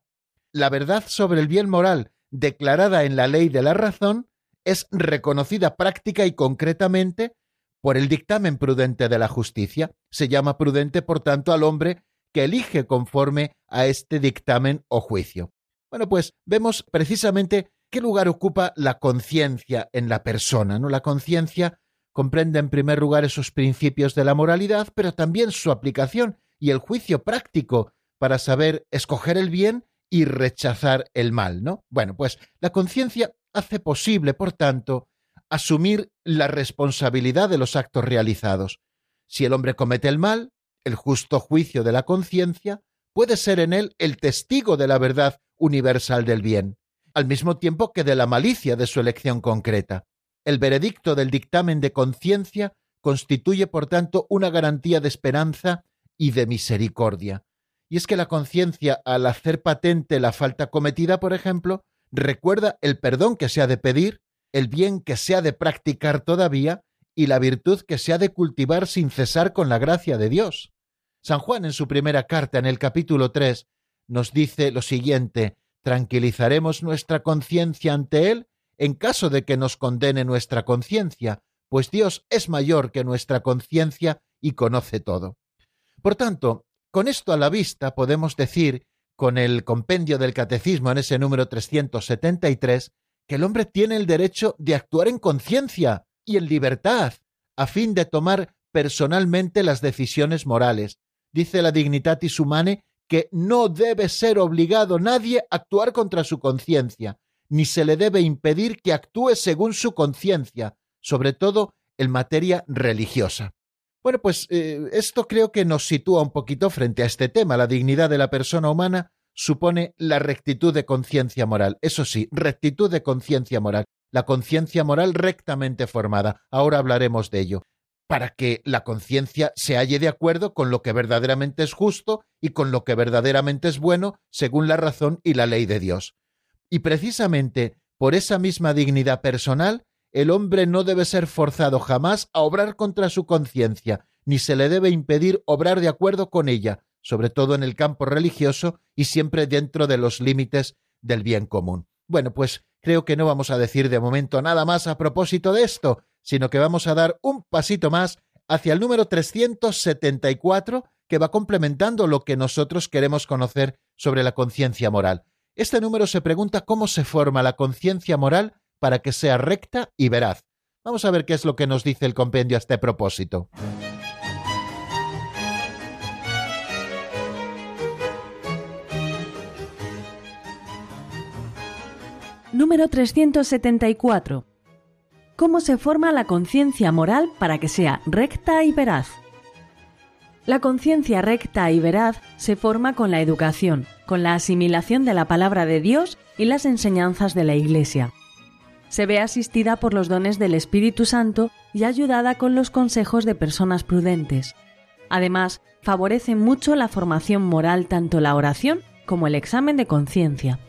La verdad sobre el bien moral declarada en la ley de la razón, es reconocida práctica y concretamente por el dictamen prudente de la justicia. Se llama prudente, por tanto, al hombre que elige conforme a este dictamen o juicio. Bueno, pues vemos precisamente qué lugar ocupa la conciencia en la persona, ¿no? La conciencia comprende en primer lugar esos principios de la moralidad, pero también su aplicación y el juicio práctico para saber escoger el bien y rechazar el mal, ¿no? Bueno, pues la conciencia hace posible, por tanto, asumir la responsabilidad de los actos realizados. Si el hombre comete el mal, el justo juicio de la conciencia puede ser en él el testigo de la verdad universal del bien, al mismo tiempo que de la malicia de su elección concreta. El veredicto del dictamen de conciencia constituye, por tanto, una garantía de esperanza y de misericordia. Y es que la conciencia, al hacer patente la falta cometida, por ejemplo, recuerda el perdón que se ha de pedir, el bien que se ha de practicar todavía y la virtud que se ha de cultivar sin cesar con la gracia de Dios. San Juan en su primera carta en el capítulo 3 nos dice lo siguiente, tranquilizaremos nuestra conciencia ante Él en caso de que nos condene nuestra conciencia, pues Dios es mayor que nuestra conciencia y conoce todo. Por tanto, con esto a la vista podemos decir, con el compendio del catecismo en ese número 373, que el hombre tiene el derecho de actuar en conciencia y en libertad, a fin de tomar personalmente las decisiones morales. Dice la Dignitatis Humanae que no debe ser obligado nadie a actuar contra su conciencia, ni se le debe impedir que actúe según su conciencia, sobre todo en materia religiosa. Bueno, pues eh, esto creo que nos sitúa un poquito frente a este tema. La dignidad de la persona humana supone la rectitud de conciencia moral. Eso sí, rectitud de conciencia moral. La conciencia moral rectamente formada. Ahora hablaremos de ello. Para que la conciencia se halle de acuerdo con lo que verdaderamente es justo y con lo que verdaderamente es bueno según la razón y la ley de Dios. Y precisamente por esa misma dignidad personal, el hombre no debe ser forzado jamás a obrar contra su conciencia, ni se le debe impedir obrar de acuerdo con ella, sobre todo en el campo religioso y siempre dentro de los límites del bien común. Bueno, pues creo que no vamos a decir de momento nada más a propósito de esto, sino que vamos a dar un pasito más hacia el número 374 que va complementando lo que nosotros queremos conocer sobre la conciencia moral. Este número se pregunta cómo se forma la conciencia moral para que sea recta y veraz. Vamos a ver qué es lo que nos dice el compendio a este propósito. Número 374. ¿Cómo se forma la conciencia moral para que sea recta y veraz? La conciencia recta y veraz se forma con la educación, con la asimilación de la palabra de Dios y las enseñanzas de la Iglesia. Se ve asistida por los dones del Espíritu Santo y ayudada con los consejos de personas prudentes. Además, favorece mucho la formación moral tanto la oración como el examen de conciencia.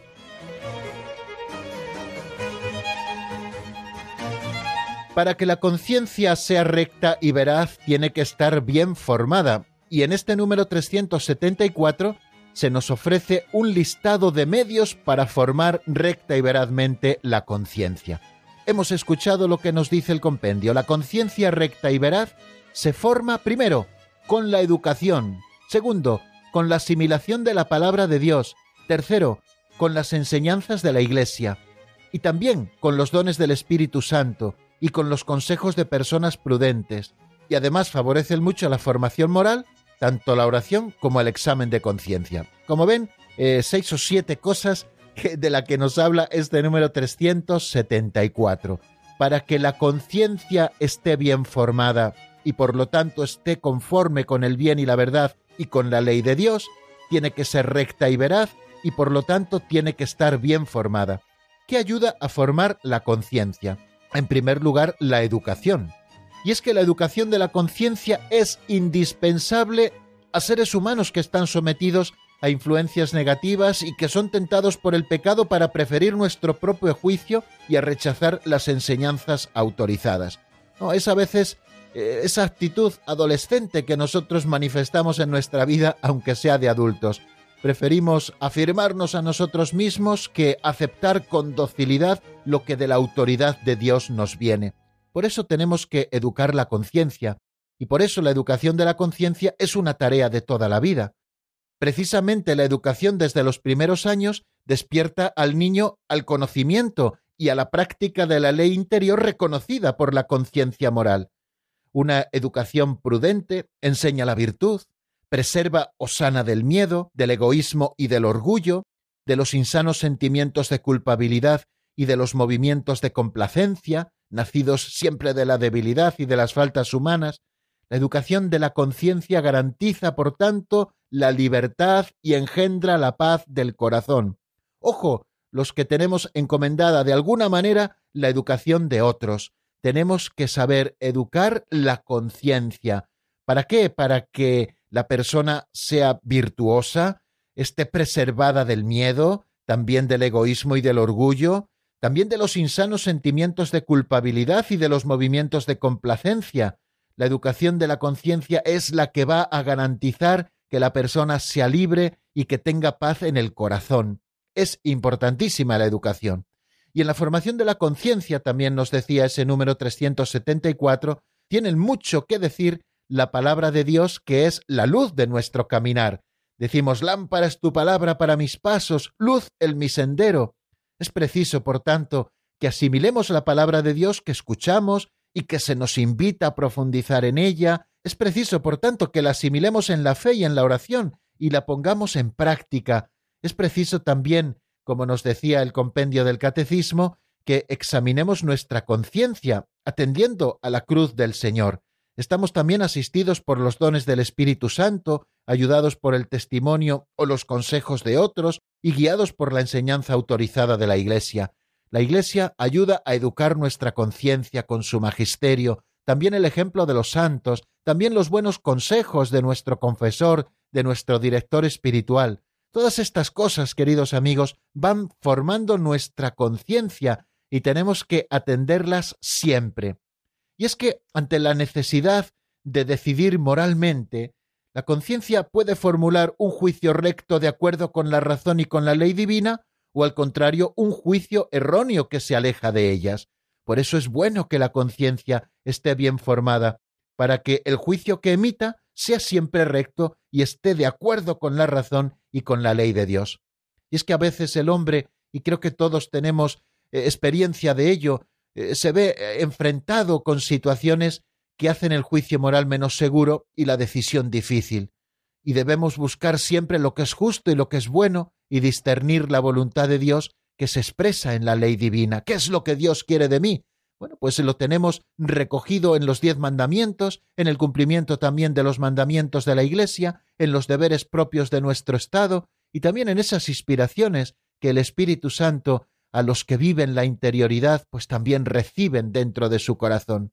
Para que la conciencia sea recta y veraz tiene que estar bien formada, y en este número 374 se nos ofrece un listado de medios para formar recta y verazmente la conciencia. Hemos escuchado lo que nos dice el compendio. La conciencia recta y veraz se forma primero con la educación, segundo, con la asimilación de la palabra de Dios, tercero, con las enseñanzas de la Iglesia, y también con los dones del Espíritu Santo, y con los consejos de personas prudentes, y además favorecen mucho la formación moral, tanto la oración como el examen de conciencia. Como ven, eh, seis o siete cosas de la que nos habla este número 374. Para que la conciencia esté bien formada y por lo tanto esté conforme con el bien y la verdad y con la ley de Dios, tiene que ser recta y veraz y por lo tanto tiene que estar bien formada. ¿Qué ayuda a formar la conciencia? en primer lugar, la educación. Y es que la educación de la conciencia es indispensable a seres humanos que están sometidos a influencias negativas y que son tentados por el pecado para preferir nuestro propio juicio y a rechazar las enseñanzas autorizadas. No, es a veces eh, esa actitud adolescente que nosotros manifestamos en nuestra vida, aunque sea de adultos. Preferimos afirmarnos a nosotros mismos que aceptar con docilidad lo que de la autoridad de Dios nos viene. Por eso tenemos que educar la conciencia, y por eso la educación de la conciencia es una tarea de toda la vida. Precisamente la educación desde los primeros años despierta al niño al conocimiento y a la práctica de la ley interior reconocida por la conciencia moral. Una educación prudente enseña la virtud, preserva o sana del miedo, del egoísmo y del orgullo, de los insanos sentimientos de culpabilidad y de los movimientos de complacencia, nacidos siempre de la debilidad y de las faltas humanas, la educación de la conciencia garantiza, por tanto, la libertad y engendra la paz del corazón. Ojo, los que tenemos encomendada de alguna manera la educación de otros. Tenemos que saber educar la conciencia. ¿Para qué? Para que la persona sea virtuosa, esté preservada del miedo, también del egoísmo y del orgullo, también de los insanos sentimientos de culpabilidad y de los movimientos de complacencia. La educación de la conciencia es la que va a garantizar que la persona sea libre y que tenga paz en el corazón. Es importantísima la educación. Y en la formación de la conciencia, también nos decía ese número 374, tienen mucho que decir la palabra de Dios que es la luz de nuestro caminar. Decimos, lámpara es tu palabra para mis pasos, luz en mi sendero. Es preciso, por tanto, que asimilemos la palabra de Dios que escuchamos y que se nos invita a profundizar en ella. Es preciso, por tanto, que la asimilemos en la fe y en la oración y la pongamos en práctica. Es preciso también, como nos decía el compendio del Catecismo, que examinemos nuestra conciencia, atendiendo a la cruz del Señor. Estamos también asistidos por los dones del Espíritu Santo, ayudados por el testimonio o los consejos de otros y guiados por la enseñanza autorizada de la Iglesia. La Iglesia ayuda a educar nuestra conciencia con su magisterio, también el ejemplo de los santos, también los buenos consejos de nuestro confesor, de nuestro director espiritual. Todas estas cosas, queridos amigos, van formando nuestra conciencia y tenemos que atenderlas siempre. Y es que ante la necesidad de decidir moralmente, la conciencia puede formular un juicio recto de acuerdo con la razón y con la ley divina, o al contrario, un juicio erróneo que se aleja de ellas. Por eso es bueno que la conciencia esté bien formada, para que el juicio que emita sea siempre recto y esté de acuerdo con la razón y con la ley de Dios. Y es que a veces el hombre, y creo que todos tenemos eh, experiencia de ello, eh, se ve eh, enfrentado con situaciones que hacen el juicio moral menos seguro y la decisión difícil. Y debemos buscar siempre lo que es justo y lo que es bueno y discernir la voluntad de Dios que se expresa en la ley divina. ¿Qué es lo que Dios quiere de mí? Bueno, pues lo tenemos recogido en los diez mandamientos, en el cumplimiento también de los mandamientos de la Iglesia, en los deberes propios de nuestro Estado y también en esas inspiraciones que el Espíritu Santo a los que viven la interioridad pues también reciben dentro de su corazón.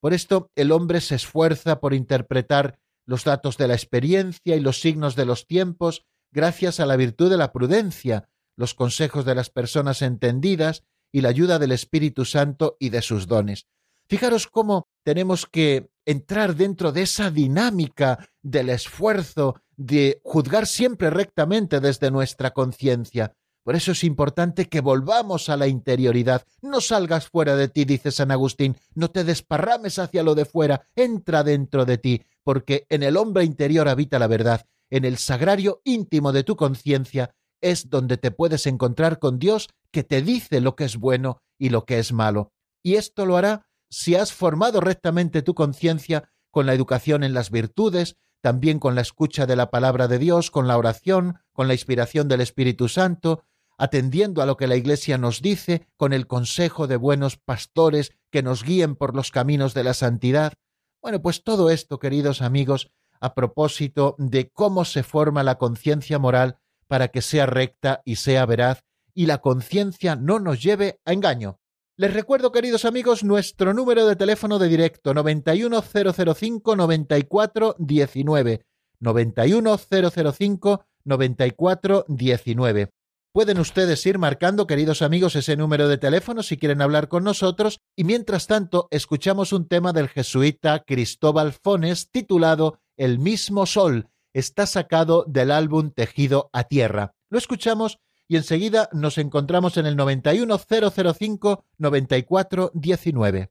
Por esto el hombre se esfuerza por interpretar los datos de la experiencia y los signos de los tiempos gracias a la virtud de la prudencia, los consejos de las personas entendidas y la ayuda del Espíritu Santo y de sus dones. Fijaros cómo tenemos que entrar dentro de esa dinámica del esfuerzo de juzgar siempre rectamente desde nuestra conciencia. Por eso es importante que volvamos a la interioridad. No salgas fuera de ti, dice San Agustín, no te desparrames hacia lo de fuera, entra dentro de ti, porque en el hombre interior habita la verdad, en el sagrario íntimo de tu conciencia es donde te puedes encontrar con Dios que te dice lo que es bueno y lo que es malo. Y esto lo hará si has formado rectamente tu conciencia con la educación en las virtudes, también con la escucha de la palabra de Dios, con la oración, con la inspiración del Espíritu Santo, atendiendo a lo que la Iglesia nos dice, con el consejo de buenos pastores que nos guíen por los caminos de la santidad. Bueno, pues todo esto, queridos amigos, a propósito de cómo se forma la conciencia moral para que sea recta y sea veraz y la conciencia no nos lleve a engaño. Les recuerdo, queridos amigos, nuestro número de teléfono de directo 91005 9419 91005 9419. Pueden ustedes ir marcando, queridos amigos, ese número de teléfono si quieren hablar con nosotros y mientras tanto escuchamos un tema del jesuita Cristóbal Fones titulado El mismo sol, está sacado del álbum Tejido a Tierra. Lo escuchamos y enseguida nos encontramos en el 91005 9419.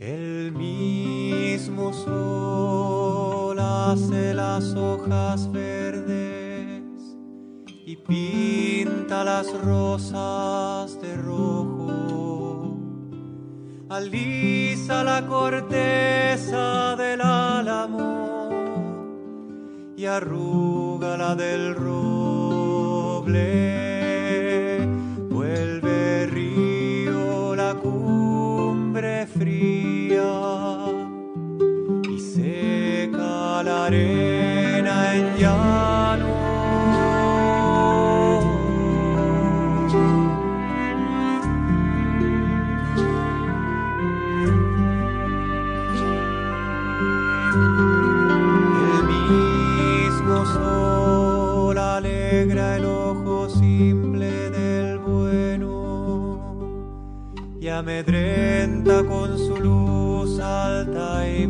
El mismo sol hace las hojas verdes y pinta las rosas de rojo alisa la corteza del álamo y arruga la del roble. Vuelve río la cumbre fría y seca la amedrenta con su luz alta y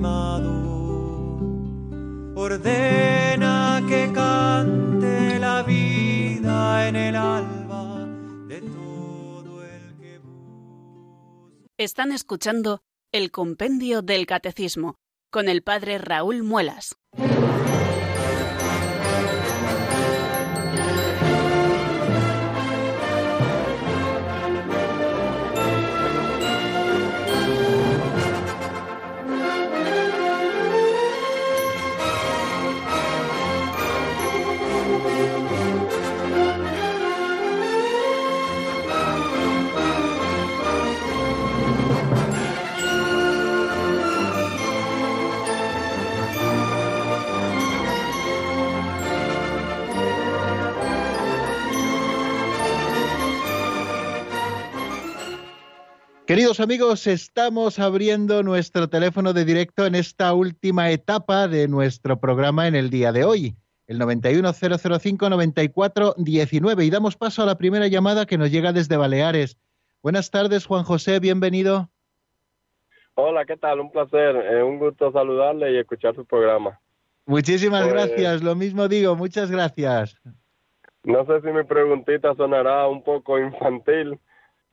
Ordena que cante la vida en el alba de todo el que Están escuchando el Compendio del Catecismo con el Padre Raúl Muelas. Queridos amigos, estamos abriendo nuestro teléfono de directo en esta última etapa de nuestro programa en el día de hoy, el 910059419. Y damos paso a la primera llamada que nos llega desde Baleares. Buenas tardes, Juan José, bienvenido. Hola, ¿qué tal? Un placer, eh, un gusto saludarle y escuchar su programa. Muchísimas pues, gracias, lo mismo digo, muchas gracias. No sé si mi preguntita sonará un poco infantil,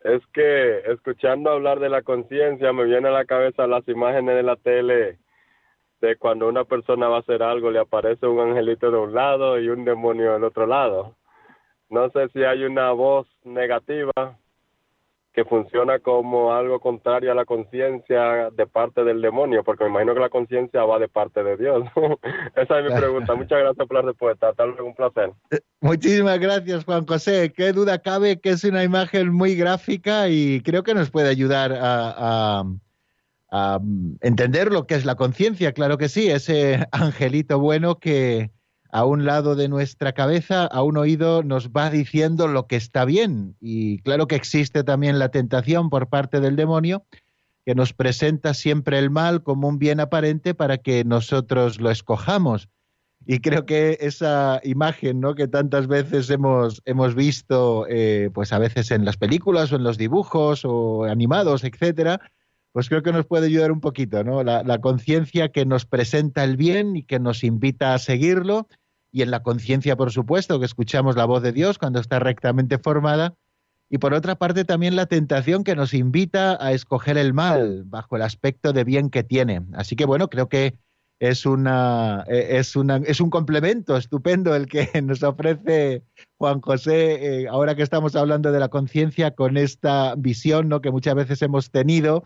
es que escuchando hablar de la conciencia me viene a la cabeza las imágenes de la tele de cuando una persona va a hacer algo le aparece un angelito de un lado y un demonio del otro lado. No sé si hay una voz negativa que funciona como algo contrario a la conciencia de parte del demonio, porque me imagino que la conciencia va de parte de Dios. *laughs* Esa es mi pregunta. *laughs* Muchas gracias por la respuesta. Tal vez un placer. Eh, muchísimas gracias, Juan José. Qué duda cabe que es una imagen muy gráfica y creo que nos puede ayudar a, a entender lo que es la conciencia. Claro que sí, ese *laughs* angelito bueno que a un lado de nuestra cabeza, a un oído nos va diciendo lo que está bien. Y claro que existe también la tentación por parte del demonio, que nos presenta siempre el mal como un bien aparente para que nosotros lo escojamos. Y creo que esa imagen ¿no? que tantas veces hemos, hemos visto, eh, pues a veces en las películas o en los dibujos o animados, etcétera, pues creo que nos puede ayudar un poquito, ¿no? la conciencia que nos presenta el bien y que nos invita a seguirlo y en la conciencia, por supuesto, que escuchamos la voz de Dios cuando está rectamente formada, y por otra parte también la tentación que nos invita a escoger el mal bajo el aspecto de bien que tiene. Así que bueno, creo que es una es una es un complemento estupendo el que *laughs* nos ofrece Juan José eh, ahora que estamos hablando de la conciencia con esta visión ¿no? que muchas veces hemos tenido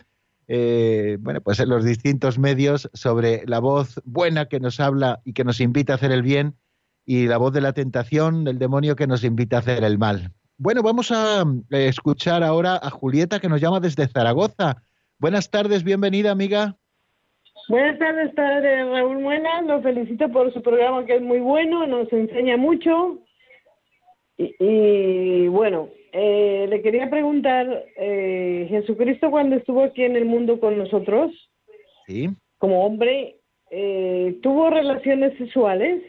eh, bueno pues en los distintos medios sobre la voz buena que nos habla y que nos invita a hacer el bien y la voz de la tentación del demonio que nos invita a hacer el mal. Bueno, vamos a eh, escuchar ahora a Julieta que nos llama desde Zaragoza. Buenas tardes, bienvenida amiga. Buenas tardes, tardes Raúl Muena. Lo felicito por su programa que es muy bueno, nos enseña mucho. Y, bueno, eh, le quería preguntar, eh, Jesucristo cuando estuvo aquí en el mundo con nosotros, ¿Sí? como hombre, ¿tuvo relaciones sexuales?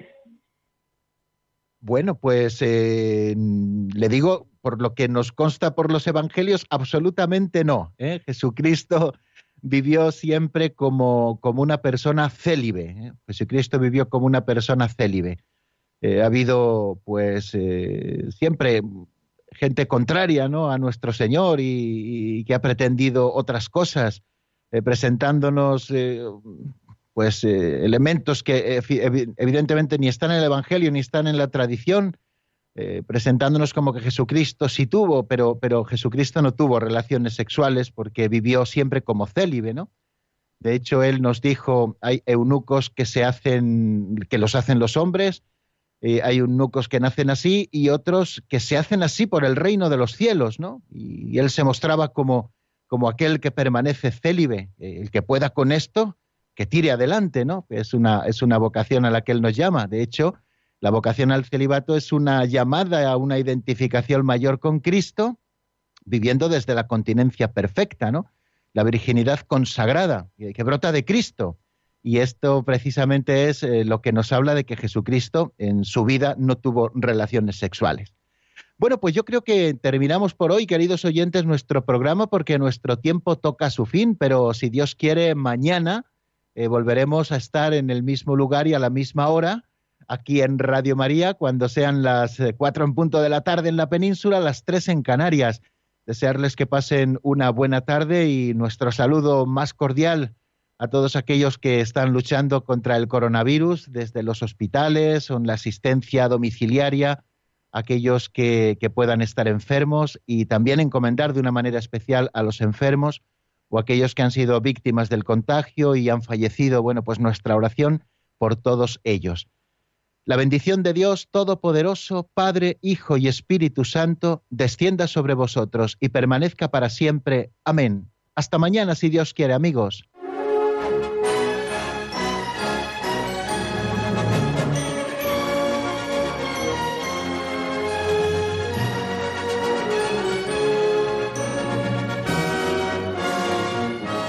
Bueno, pues eh, le digo, por lo que nos consta por los evangelios, absolutamente no. ¿eh? Jesucristo vivió siempre como, como una persona célibe. ¿eh? Jesucristo vivió como una persona célibe. ha habido, pues, siempre gente contraria ¿no? a nuestro Señor y, que ha pretendido otras cosas, presentándonos pues eh, elementos que evidentemente ni están en el Evangelio ni están en la tradición, eh, presentándonos como que Jesucristo sí tuvo, pero, pero Jesucristo no tuvo relaciones sexuales porque vivió siempre como célibe, ¿no? De hecho, él nos dijo, hay eunucos que se hacen, que los hacen los hombres, eh, hay eunucos que nacen así y otros que se hacen así por el reino de los cielos, ¿no? Y, él se mostraba como, como aquel que permanece célibe, el que pueda con esto, que tire adelante, ¿no? Es una, es una vocación a la que él nos llama. De hecho, la vocación al celibato es una llamada a una identificación mayor con Cristo, viviendo desde la continencia perfecta, ¿no? La virginidad consagrada, que brota de Cristo. Y esto precisamente es eh, lo que nos habla de que Jesucristo en su vida no tuvo relaciones sexuales. Bueno, pues yo creo que terminamos por hoy, queridos oyentes, nuestro programa porque nuestro tiempo toca su fin, pero si Dios quiere, mañana eh, volveremos a estar en el mismo lugar y a la misma hora aquí en Radio María cuando sean las eh, cuatro en punto de la tarde en la península, las tres en Canarias. Desearles que pasen una buena tarde y nuestro saludo más cordial a todos aquellos que están luchando contra el coronavirus desde los hospitales o en la asistencia domiciliaria, aquellos que, que puedan estar enfermos y también encomendar de una manera especial a los enfermos o aquellos que han sido víctimas del contagio y han fallecido, bueno, pues nuestra oración por todos ellos. La bendición de Dios Todopoderoso, Padre, Hijo y Espíritu Santo, descienda sobre vosotros y permanezca para siempre. Amén. Hasta mañana, si Dios quiere, amigos.